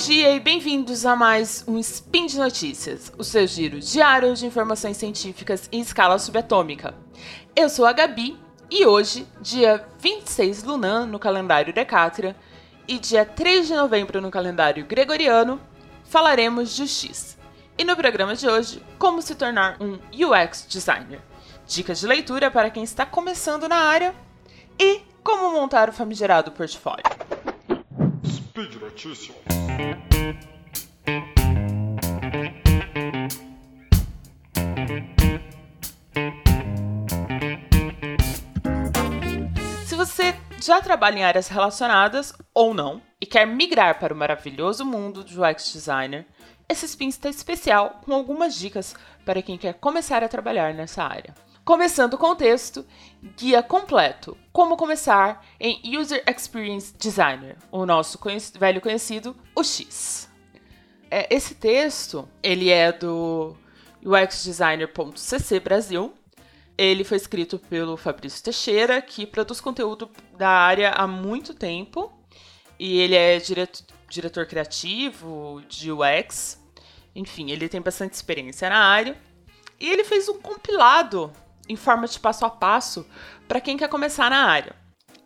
dia e bem-vindos a mais um Spin de Notícias, o seu giro diário de informações científicas em escala subatômica. Eu sou a Gabi e hoje, dia 26 Lunan no calendário Decátria e dia 3 de novembro no calendário Gregoriano, falaremos de X. E no programa de hoje, como se tornar um UX designer. Dicas de leitura para quem está começando na área e como montar o famigerado portfólio. Speed Notícias. Se você já trabalha em áreas relacionadas ou não e quer migrar para o maravilhoso mundo do UX designer, esse spin está especial com algumas dicas para quem quer começar a trabalhar nessa área. Começando com o texto, guia completo, como começar em User Experience Designer, o nosso conhec velho conhecido, o X. É, esse texto, ele é do uxdesigner.cc Brasil. Ele foi escrito pelo Fabrício Teixeira, que produz conteúdo da área há muito tempo. E ele é diretor, diretor criativo de UX. Enfim, ele tem bastante experiência na área. E ele fez um compilado em forma de passo a passo para quem quer começar na área.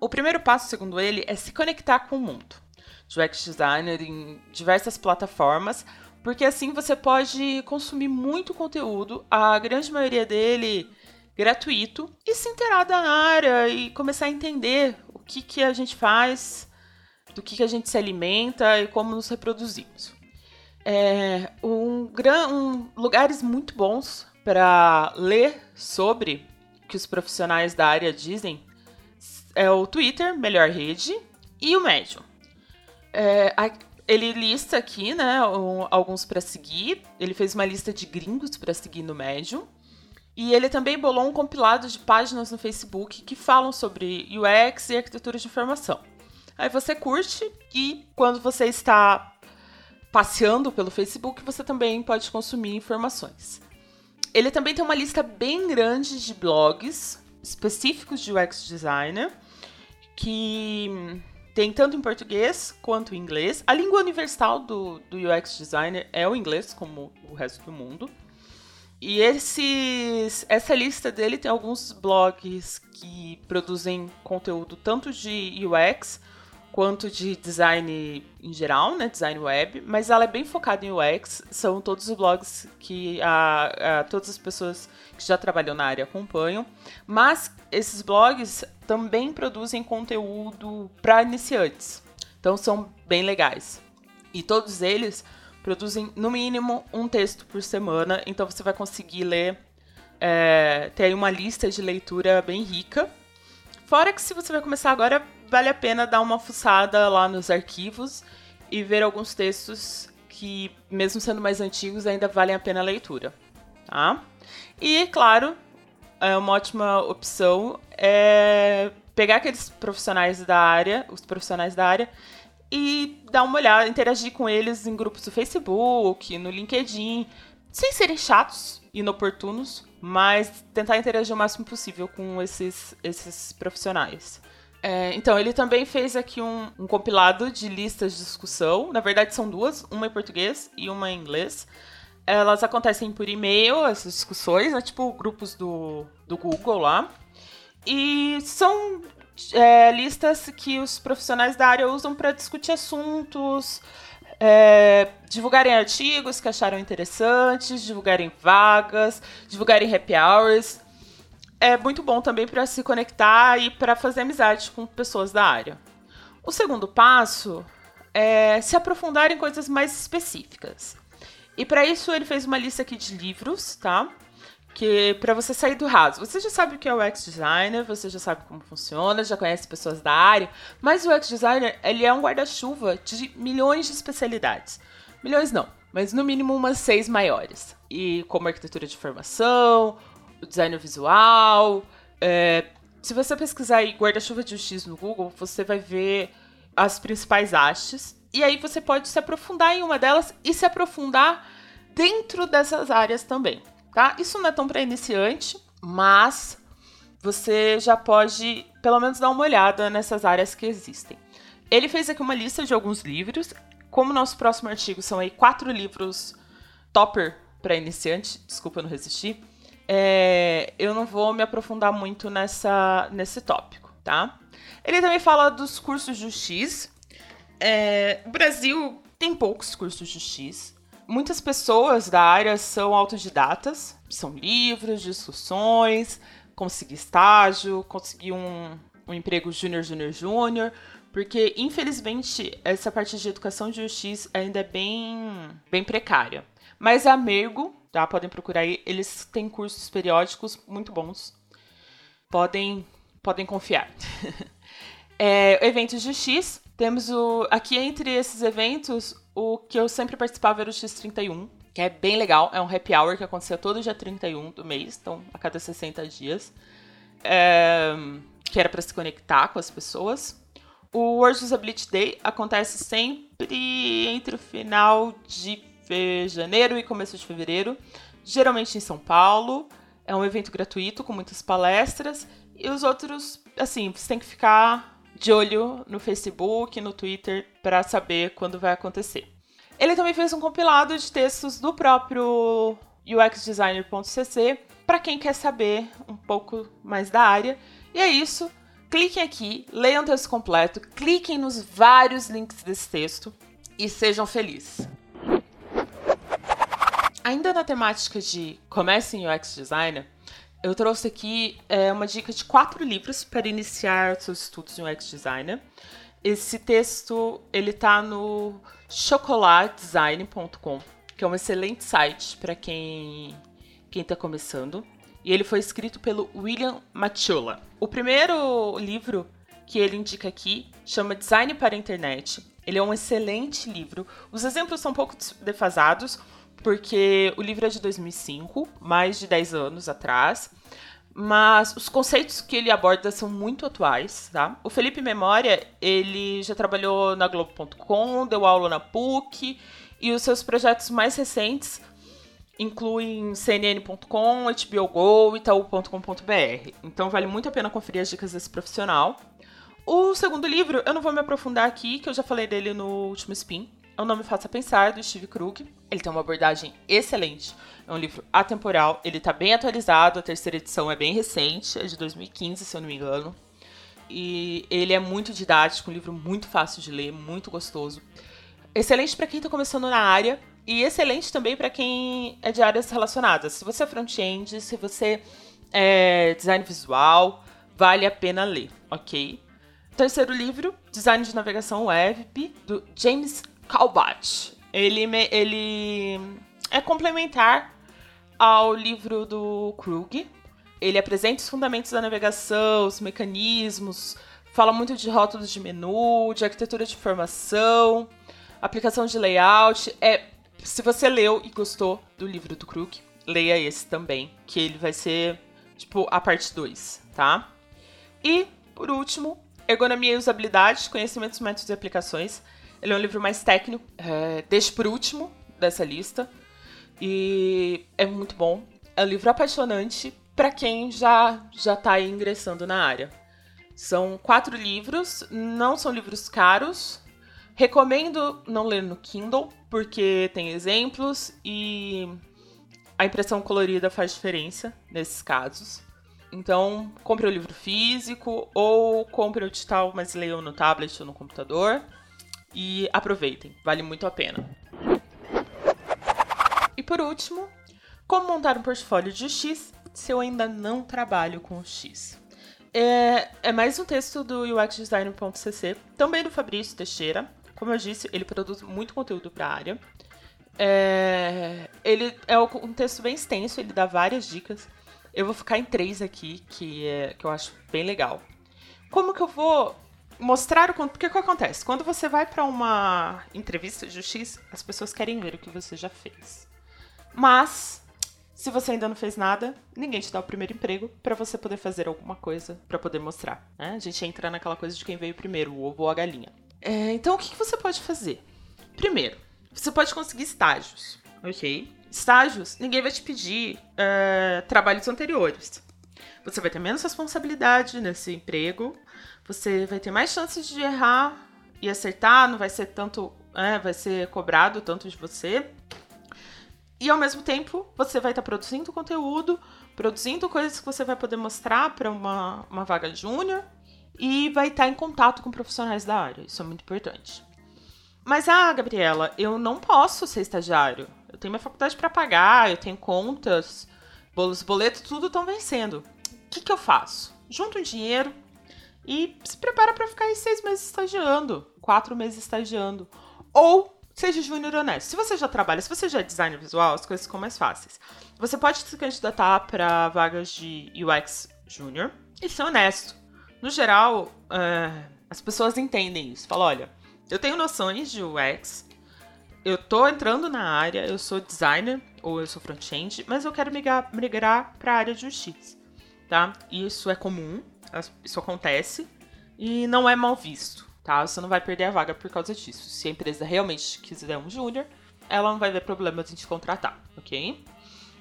O primeiro passo, segundo ele, é se conectar com o mundo UX designer em diversas plataformas, porque assim você pode consumir muito conteúdo, a grande maioria dele gratuito, e se inteirar da área e começar a entender o que, que a gente faz, do que, que a gente se alimenta e como nos reproduzimos. É, um, um, lugares muito bons para ler sobre o que os profissionais da área dizem é o Twitter, melhor rede, e o Medium. É, a, ele lista aqui, né, um, alguns para seguir. Ele fez uma lista de gringos para seguir no Medium. E ele também bolou um compilado de páginas no Facebook que falam sobre UX e arquitetura de informação. Aí você curte e quando você está passeando pelo Facebook, você também pode consumir informações. Ele também tem uma lista bem grande de blogs específicos de UX designer que tem tanto em português quanto em inglês. A língua universal do, do UX designer é o inglês, como o resto do mundo. E esses, essa lista dele tem alguns blogs que produzem conteúdo tanto de UX quanto de design em geral, né, design web, mas ela é bem focada em UX, são todos os blogs que a, a, todas as pessoas que já trabalham na área acompanham, mas esses blogs também produzem conteúdo para iniciantes, então são bem legais. E todos eles produzem no mínimo um texto por semana, então você vai conseguir ler, é, ter aí uma lista de leitura bem rica. Fora que se você vai começar agora, vale a pena dar uma fuçada lá nos arquivos e ver alguns textos que, mesmo sendo mais antigos, ainda valem a pena a leitura, tá? E, claro, é uma ótima opção é pegar aqueles profissionais da área, os profissionais da área, e dar uma olhada, interagir com eles em grupos do Facebook, no LinkedIn, sem serem chatos, inoportunos, mas tentar interagir o máximo possível com esses, esses profissionais. É, então, ele também fez aqui um, um, compilado de listas de discussão. Na verdade, são duas, uma em português e uma em inglês. Elas acontecem por e-mail, essas discussões, né, tipo grupos do, do Google lá. E são é, listas que os profissionais da área usam para discutir assuntos, é, divulgarem artigos que acharam interessantes, divulgarem vagas, divulgarem happy hours é muito bom também para se conectar e para fazer amizade com pessoas da área. O segundo passo é se aprofundar em coisas mais específicas. E para isso ele fez uma lista aqui de livros, tá? Que para você sair do raso. Você já sabe o que é o UX designer, você já sabe como funciona, já conhece pessoas da área, mas o UX designer, ele é um guarda-chuva de milhões de especialidades. Milhões não, mas no mínimo umas seis maiores. E como arquitetura de informação, o designer visual. É, se você pesquisar aí guarda-chuva de X no Google, você vai ver as principais hastes. E aí você pode se aprofundar em uma delas e se aprofundar dentro dessas áreas também, tá? Isso não é tão para iniciante, mas você já pode pelo menos dar uma olhada nessas áreas que existem. Ele fez aqui uma lista de alguns livros como nosso próximo artigo são aí quatro livros topper para iniciante, desculpa não resistir, é, eu não vou me aprofundar muito nessa, nesse tópico, tá? Ele também fala dos cursos de X. É, o Brasil tem poucos cursos de X. Muitas pessoas da área são autodidatas, são livros, discussões, conseguir estágio, conseguir um, um emprego júnior, júnior, júnior, porque infelizmente essa parte de educação de UX ainda é bem, bem precária. Mas a Mergo, tá? Podem procurar aí, eles têm cursos periódicos muito bons. Podem, podem confiar. é, eventos de X, temos o aqui entre esses eventos, o que eu sempre participava era o X31, que é bem legal, é um happy hour que acontecia todo dia 31 do mês, então a cada 60 dias. É, que era para se conectar com as pessoas. O World Usability Day acontece sempre entre o final de janeiro e começo de fevereiro, geralmente em São Paulo. É um evento gratuito com muitas palestras. E os outros, assim, você tem que ficar de olho no Facebook, no Twitter, para saber quando vai acontecer. Ele também fez um compilado de textos do próprio uxdesigner.cc para quem quer saber um pouco mais da área. E é isso. Cliquem aqui, leiam o texto completo, cliquem nos vários links desse texto e sejam felizes. Ainda na temática de comece em UX Designer, eu trouxe aqui é, uma dica de quatro livros para iniciar seus estudos em UX Designer. Esse texto ele está no chocolatedesign.com, que é um excelente site para quem quem está começando. E ele foi escrito pelo William Machula. O primeiro livro que ele indica aqui chama Design para a Internet. Ele é um excelente livro. Os exemplos são um pouco defasados, porque o livro é de 2005, mais de 10 anos atrás, mas os conceitos que ele aborda são muito atuais, tá? O Felipe Memória, ele já trabalhou na Globo.com, deu aula na PUC, e os seus projetos mais recentes incluem cnn.com, HBO Go, itaú.com.br. Então vale muito a pena conferir as dicas desse profissional. O segundo livro, eu não vou me aprofundar aqui, que eu já falei dele no último spin, o Nome Faça Pensar, do Steve Krug. Ele tem uma abordagem excelente. É um livro atemporal, ele está bem atualizado, a terceira edição é bem recente, é de 2015, se eu não me engano. E ele é muito didático, um livro muito fácil de ler, muito gostoso. Excelente para quem está começando na área e excelente também para quem é de áreas relacionadas. Se você é front-end, se você é design visual, vale a pena ler, ok? Terceiro livro, Design de Navegação Web, do James Calbat. Ele, ele é complementar ao livro do Krug. Ele apresenta os fundamentos da navegação, os mecanismos, fala muito de rótulos de menu, de arquitetura de informação, aplicação de layout. É, se você leu e gostou do livro do Krug, leia esse também, que ele vai ser tipo a parte 2, tá? E, por último, ergonomia e usabilidade, conhecimentos, métodos e aplicações. Ele é um livro mais técnico, é, deixo por último dessa lista. E é muito bom. É um livro apaixonante para quem já já está ingressando na área. São quatro livros, não são livros caros. Recomendo não ler no Kindle, porque tem exemplos e a impressão colorida faz diferença nesses casos. Então, compre o livro físico ou compre o digital, mas leiam no tablet ou no computador e aproveitem, vale muito a pena. E por último, como montar um portfólio de X se eu ainda não trabalho com X? É, é mais um texto do uxdesigner.cc, também do Fabrício Teixeira. Como eu disse, ele produz muito conteúdo para a área. É, ele é um texto bem extenso, ele dá várias dicas. Eu vou ficar em três aqui, que, é, que eu acho bem legal. Como que eu vou mostrar o conteúdo. Porque o que acontece? Quando você vai para uma entrevista de X, as pessoas querem ver o que você já fez. Mas, se você ainda não fez nada, ninguém te dá o primeiro emprego para você poder fazer alguma coisa para poder mostrar. Né? A gente entra naquela coisa de quem veio primeiro, o ovo ou a galinha. É, então, o que, que você pode fazer? Primeiro, você pode conseguir estágios, ok? Estágios, ninguém vai te pedir uh, trabalhos anteriores. Você vai ter menos responsabilidade nesse emprego, você vai ter mais chances de errar e acertar, não vai ser tanto né, vai ser cobrado tanto de você. E ao mesmo tempo, você vai estar tá produzindo conteúdo, produzindo coisas que você vai poder mostrar para uma, uma vaga júnior e vai estar tá em contato com profissionais da área. Isso é muito importante. Mas, ah, Gabriela, eu não posso ser estagiário. Eu tenho minha faculdade para pagar, eu tenho contas, bolos, boletos, tudo estão vencendo. O que, que eu faço? Junto um dinheiro e se prepara para ficar aí seis meses estagiando, quatro meses estagiando. Ou seja júnior honesto. Se você já trabalha, se você já é designer visual, as coisas ficam mais fáceis. Você pode se candidatar para vagas de UX júnior e ser honesto. No geral, uh, as pessoas entendem isso. Falam, olha, eu tenho noções de UX, eu tô entrando na área, eu sou designer ou eu sou front-end, mas eu quero migrar, migrar para a área de UX, tá? Isso é comum, isso acontece e não é mal visto, tá? Você não vai perder a vaga por causa disso. Se a empresa realmente quiser um júnior, ela não vai ver problema de te contratar, ok?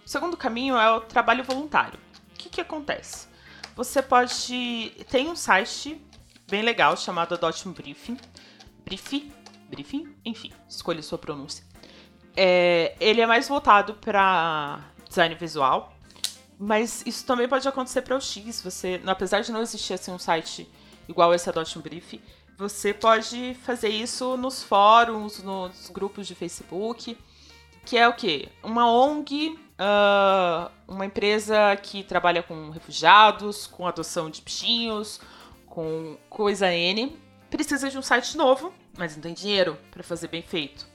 O segundo caminho é o trabalho voluntário. O que, que acontece? Você pode. Tem um site bem legal chamado Adote Briefing briefing, briefing, enfim, escolha sua pronúncia. É, ele é mais voltado para design visual, mas isso também pode acontecer para o X. Você, apesar de não existir assim, um site igual esse Adote um Brief, você pode fazer isso nos fóruns, nos grupos de Facebook, que é o quê? Uma ONG, uh, ah, uma empresa que trabalha com refugiados, com adoção de bichinhos, com coisa N, precisa de um site novo, mas não tem dinheiro para fazer bem feito.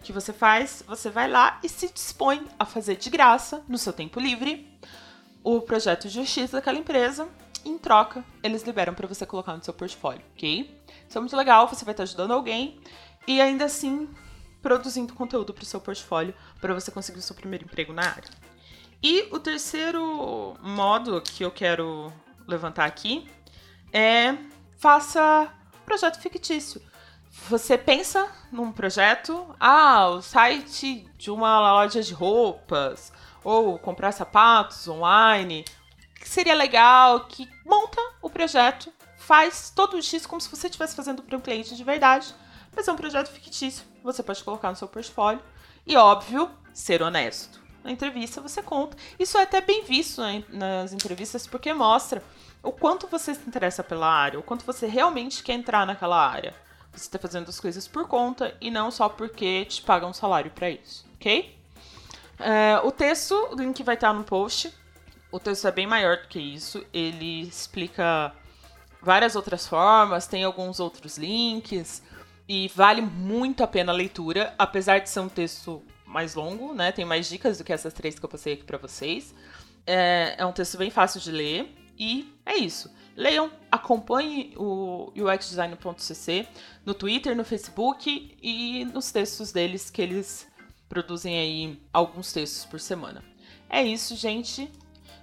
O que você faz? Você vai lá e se dispõe a fazer de graça, no seu tempo livre, o projeto de justiça daquela empresa. Em troca, eles liberam para você colocar no seu portfólio, ok? Isso é muito legal, você vai estar ajudando alguém e ainda assim produzindo conteúdo para o seu portfólio para você conseguir o seu primeiro emprego na área. E o terceiro modo que eu quero levantar aqui é faça projeto fictício. Você pensa num projeto, ah, o site de uma loja de roupas, ou comprar sapatos online, que seria legal, que monta o projeto, faz todo o X como se você estivesse fazendo para um cliente de verdade, mas é um projeto fictício, você pode colocar no seu portfólio. E óbvio, ser honesto. Na entrevista você conta. Isso é até bem visto né, nas entrevistas porque mostra o quanto você se interessa pela área, o quanto você realmente quer entrar naquela área. Você está fazendo as coisas por conta e não só porque te pagam um salário para isso, ok? É, o texto, o link vai estar no post. O texto é bem maior do que isso. Ele explica várias outras formas, tem alguns outros links e vale muito a pena a leitura, apesar de ser um texto mais longo, né? Tem mais dicas do que essas três que eu passei aqui para vocês. É, é um texto bem fácil de ler e é isso. Leiam, acompanhem o uxdesign.cc no Twitter, no Facebook e nos textos deles que eles produzem aí alguns textos por semana. É isso, gente.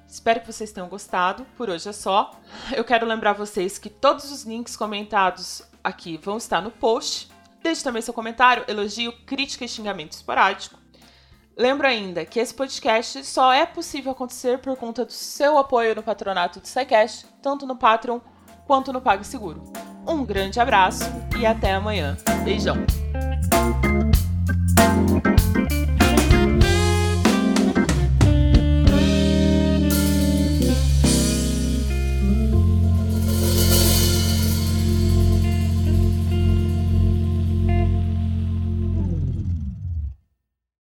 Espero que vocês tenham gostado. Por hoje é só. Eu quero lembrar vocês que todos os links comentados aqui vão estar no post. Deixe também seu comentário, elogio, crítica e xingamento esporádico. Lembro ainda que esse podcast só é possível acontecer por conta do seu apoio no patronato do SciCast, tanto no Patreon quanto no PagSeguro. Um grande abraço e até amanhã. Beijão!